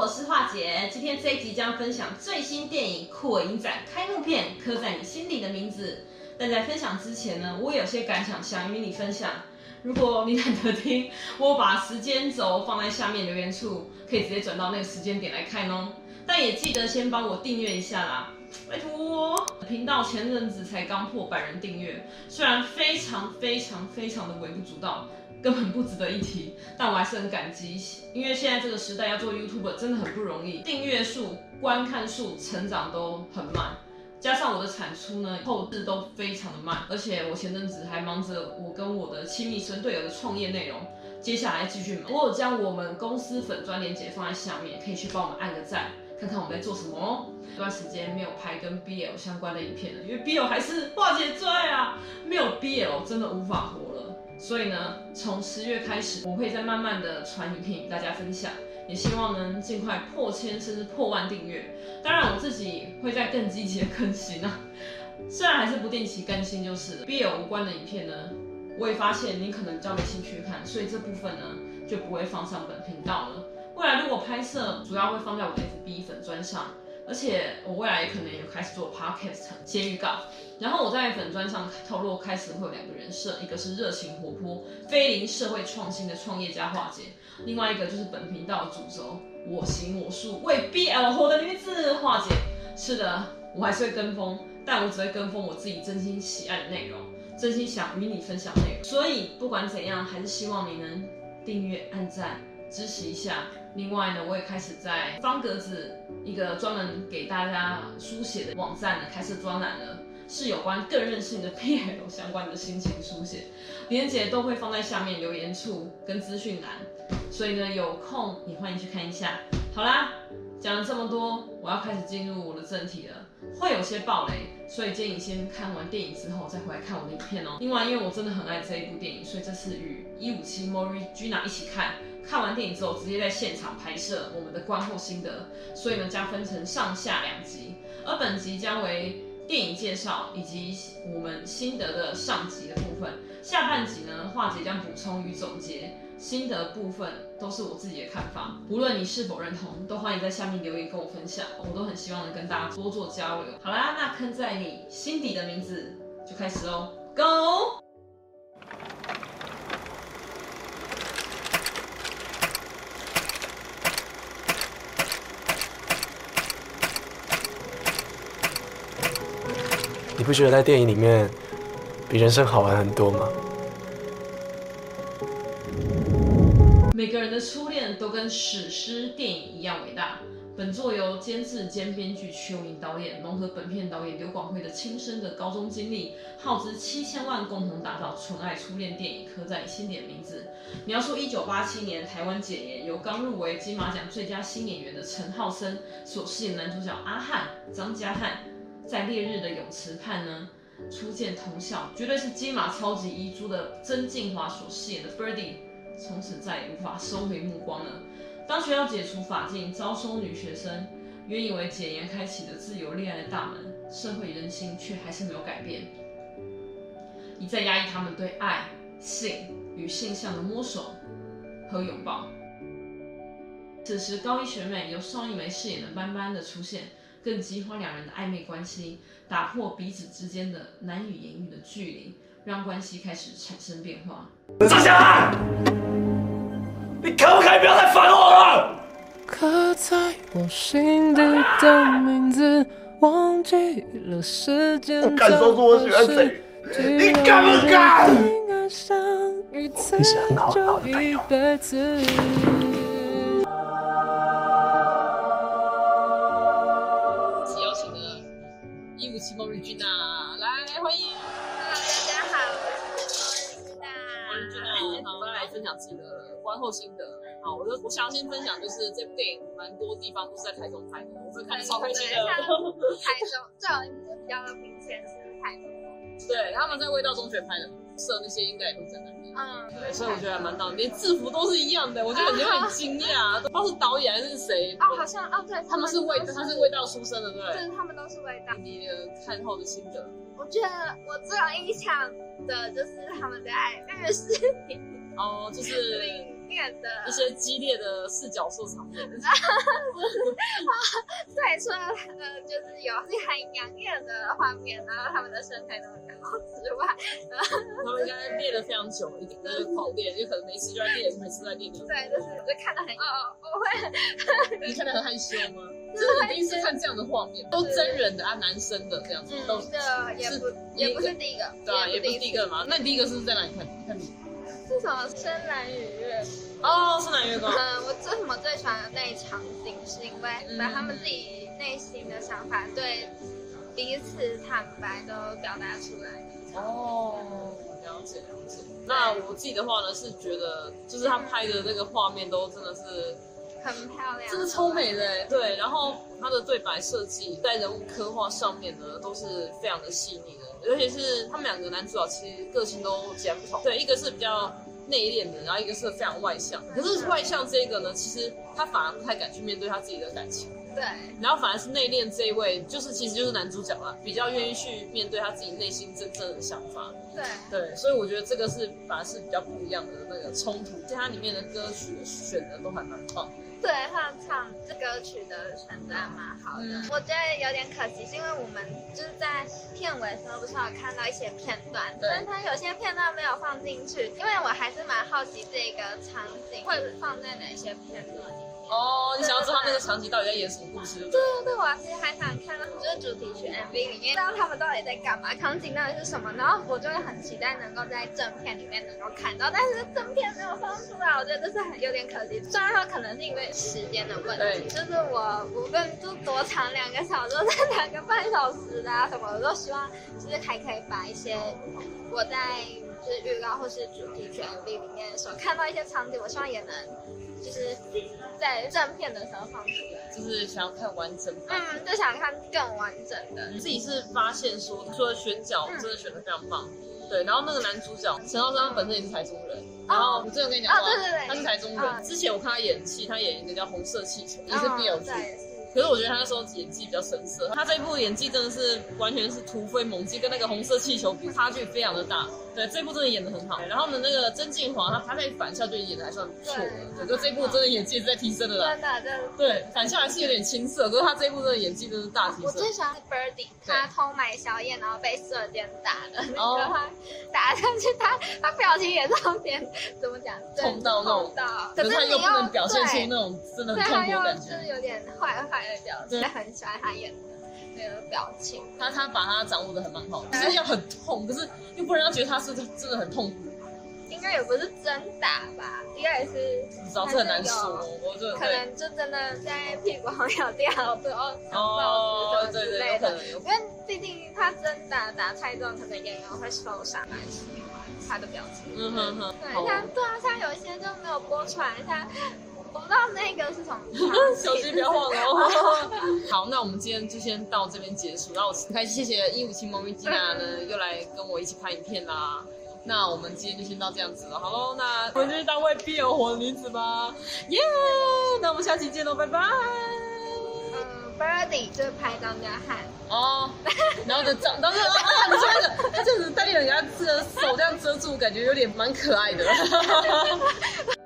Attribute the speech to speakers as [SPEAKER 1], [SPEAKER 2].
[SPEAKER 1] 我是华姐。今天这一集将分享最新电影《酷儿影展》开幕片《刻在你心底的名字》。但在分享之前呢，我有些感想想与你分享。如果你懒得听，我把时间轴放在下面留言处，可以直接转到那个时间点来看哦。但也记得先帮我订阅一下啦，拜托。频道前阵子才刚破百人订阅，虽然非常非常非常的微不足道。根本不值得一提，但我还是很感激，因为现在这个时代要做 YouTuber 真的很不容易，订阅数、观看数成长都很慢，加上我的产出呢，后置都非常的慢，而且我前阵子还忙着我跟我的亲密生队友的创业内容，接下来继续忙。我有将我们公司粉专链接放在下面，可以去帮我们按个赞，看看我们在做什么哦。这段时间没有拍跟 BL 相关的影片了，因为 BL 还是化解最啊，没有 BL 真的无法活了。所以呢，从十月开始，我会再慢慢的传影片与大家分享，也希望能尽快破千甚至破万订阅。当然，我自己会再更积极的更新啊，虽然还是不定期更新，就是 BL 无关的影片呢，我也发现你可能比较没兴趣看，所以这部分呢就不会放上本频道了。未来如果拍摄，主要会放在我的 FB 粉专上。而且我未来也可能也开始做 podcast 接预告，然后我在粉专上透露，开始会有两个人设，一个是热情活泼、非零社会创新的创业家樺姐，另外一个就是本频道的主轴，我行我素为 BL 活的女子樺姐。是的，我还是会跟风，但我只会跟风我自己真心喜爱的内容，真心想与你分享内容。所以不管怎样，还是希望你能订阅、按赞。支持一下。另外呢，我也开始在方格子一个专门给大家书写的网站呢开设专栏了，是有关更任性的 P L 相关的心情书写，连结都会放在下面留言处跟资讯栏，所以呢，有空也欢迎去看一下。好啦，讲了这么多，我要开始进入我的正题了，会有些暴雷，所以建议先看完电影之后再回来看我的影片哦。另外，因为我真的很爱这一部电影，所以这次与一五七 Mori Gina 一起看。看完电影之后，直接在现场拍摄我们的观后心得，所以呢，将分成上下两集，而本集将为电影介绍以及我们心得的上集的部分，下半集呢，画姐将补充与总结，心得部分都是我自己的看法，无论你是否认同，都欢迎在下面留言跟我分享，我都很希望能跟大家多做交流。好啦，那坑在你心底的名字就开始喽，Go！
[SPEAKER 2] 你不觉得在电影里面比人生好玩很多吗？
[SPEAKER 1] 每个人的初恋都跟史诗电影一样伟大。本作由监制兼编剧瞿友宁导演，融合本片导演刘广辉的亲身的高中经历，耗资七千万共同打造纯爱初恋电影《刻在你心底的名字》，描述一九八七年台湾解严，由刚入围金马奖最佳新演员的陈浩森所饰演男主角阿汉张家汉。在烈日的泳池畔呢，初见同校，绝对是金马超级遗珠的曾静华所饰演的 Birdy，从此再也无法收回目光了。当学校解除法禁，招收女学生，原以为解严开启的自由恋爱的大门，社会人心却还是没有改变，一再压抑他们对爱、性与性向的摸索和拥抱。此时，高一学妹由邵艺梅饰演的班班的出现。更激化两人的暧昧关系，打破彼此之间的难以言喻的距离，让关系开始产生变化。
[SPEAKER 2] 张小安，你可不可以不要再烦我了？刻在我心底的名字，忘记了时间。我敢说出我喜欢谁？你敢不敢？你是很好很好的朋友。
[SPEAKER 1] 分享自己的观后心得。好，我就我想先分享，就是这部电影蛮多地方都是在台中拍的，我是看超开心的。
[SPEAKER 3] 台中 最好比较明显是台中。
[SPEAKER 1] 对，他们在味道中学拍的，设那些应该也都在那里。嗯，对，所以我觉得还蛮到，连制服都是一样的，我觉得你会很惊讶，不知道是导演还是谁。
[SPEAKER 3] 哦，好像哦，对，
[SPEAKER 1] 他们是味，他是味道出身的，对。
[SPEAKER 3] 对，他们都是味道。
[SPEAKER 1] 你的看后的心得？
[SPEAKER 3] 我觉得我最有印象的就是他们在浴室里。
[SPEAKER 1] 哦，就是
[SPEAKER 4] 一些激烈的视角兽场面。对，
[SPEAKER 3] 除了呃，就是有很养眼的画面，然后他们的身材都很高之外，
[SPEAKER 4] 他们应该练的非常久一点，就是狂练，就可能每次就在练，每次在练。
[SPEAKER 3] 对，就是就看得很哦，我会。
[SPEAKER 4] 你看得很害羞吗？这是第一次看这样的画面，都真人的啊，男生的这样子，都
[SPEAKER 3] 是也不也不是第一个，
[SPEAKER 4] 对啊，也不是第一个嘛。那你第一个是在哪里看？看你
[SPEAKER 3] 是什么？深蓝与月
[SPEAKER 4] 哦，深蓝月光。
[SPEAKER 3] 嗯，我为什么最喜欢的那一场景，是因为把他们自己内心的想法对彼此坦白都表达出来。
[SPEAKER 4] 哦，了解了解。那我自己的话呢，是觉得就是他拍的那个画面都真的是。
[SPEAKER 3] 很漂亮，
[SPEAKER 4] 真的超美的，对。然后它的对白设计在人物刻画上面呢，都是非常的细腻的，尤其是他们两个男主角其实个性都截然不同。对，一个是比较内敛的，然后一个是非常外向。可是外向这个呢，其实他反而不太敢去面对他自己的感情。
[SPEAKER 3] 对。
[SPEAKER 4] 然后反而是内敛这一位，就是其实就是男主角啦，比较愿意去面对他自己内心真正的想法。
[SPEAKER 3] 对。
[SPEAKER 4] 对，所以我觉得这个是反而是比较不一样的那个冲突。其实它里面的歌曲选的都还蛮棒。
[SPEAKER 3] 对，他唱这歌曲的选择还蛮好的。嗯、我觉得有点可惜，是因为我们就是在片尾的时候不是有看到一些片段，但是他有些片段没有放进去，因为我还是蛮好奇这个场景会放在哪些片段。
[SPEAKER 4] 哦，你想要知道那个场景到底在演什么故事？对
[SPEAKER 3] 对对，我其实还想看到就是主题曲 MV 里面，知道他们到底在干嘛，场景到底是什么，然后我就会很期待能够在正片里面能够看到，但是正片没有放出来，我觉得这是很有点可惜。虽然说可能是因为时间的问题，就是我无论就多长两个小时，或者两个半小时啊什么，我都希望就是还可以把一些我在就是预告或是主题曲 MV 里面所看到一些场景，我希望也能。就是在正片的时候放出来，
[SPEAKER 4] 就是想要看完整版，
[SPEAKER 3] 嗯，就想看更完整的。
[SPEAKER 4] 自己是发现说，除了选角真的选的非常棒，嗯、对，然后那个男主角陈浩森本身也是台中人，嗯、然后我之前跟你讲过，
[SPEAKER 3] 对对对，
[SPEAKER 4] 他是台中人。嗯、之前我看他演戏，他演一个叫《红色气球》，也是 BL 剧。
[SPEAKER 3] 嗯
[SPEAKER 4] 可是我觉得他那时候演技比较生涩，他这一部演技真的是完全是突飞猛进，跟那个红色气球比差距非常的大。对，这部真的演的很好。然后呢，那个曾敬华他他在反校就演的还算不错的，对，就这部真的演技是在提升的啦。
[SPEAKER 3] 真的，真的。
[SPEAKER 4] 对，反校还是有点青涩，可是他这一部真的演技真的是大提升。
[SPEAKER 3] 我最喜欢是 Birdy，他偷买宵夜然后被舍监打的那个，他打上去，他他表情也是有点怎么讲，
[SPEAKER 4] 痛到那种，可是他又不能表现出那种真的很痛苦的感觉，
[SPEAKER 3] 就是有点坏坏。对，很喜欢他演的那个表情，
[SPEAKER 4] 他他把他掌握的很蛮好，就是要很痛，可是又不能让他觉得他是真的很痛苦。
[SPEAKER 3] 应该也不是真打吧，应该也是，
[SPEAKER 4] 不知道，这很难说，我就
[SPEAKER 3] 可能就真的在屁股上咬掉，然后
[SPEAKER 4] 哦，对对对，可能，
[SPEAKER 3] 因为毕竟他真打打太重，可能演员会受伤，蛮喜欢他的表情。
[SPEAKER 4] 嗯哼哼，
[SPEAKER 3] 对，像对啊，像有一些就没有播出来，像。我不知道那个是什么，
[SPEAKER 4] 手机不要晃哦。好，那我们今天就先到这边结束。然后我很开心，谢谢一五七猫咪吉娜呢，又来跟我一起拍影片啦。那我们今天就先到这样子了。好喽，那我们就是当为必有火的女子吧。耶、yeah!！那我们下期见喽，拜拜。
[SPEAKER 3] 嗯，Birdy 就是拍张家汉
[SPEAKER 4] 哦，然后就长，然后啊，你说那个，他就是戴立人家的手这样遮住，感觉有点蛮可爱的。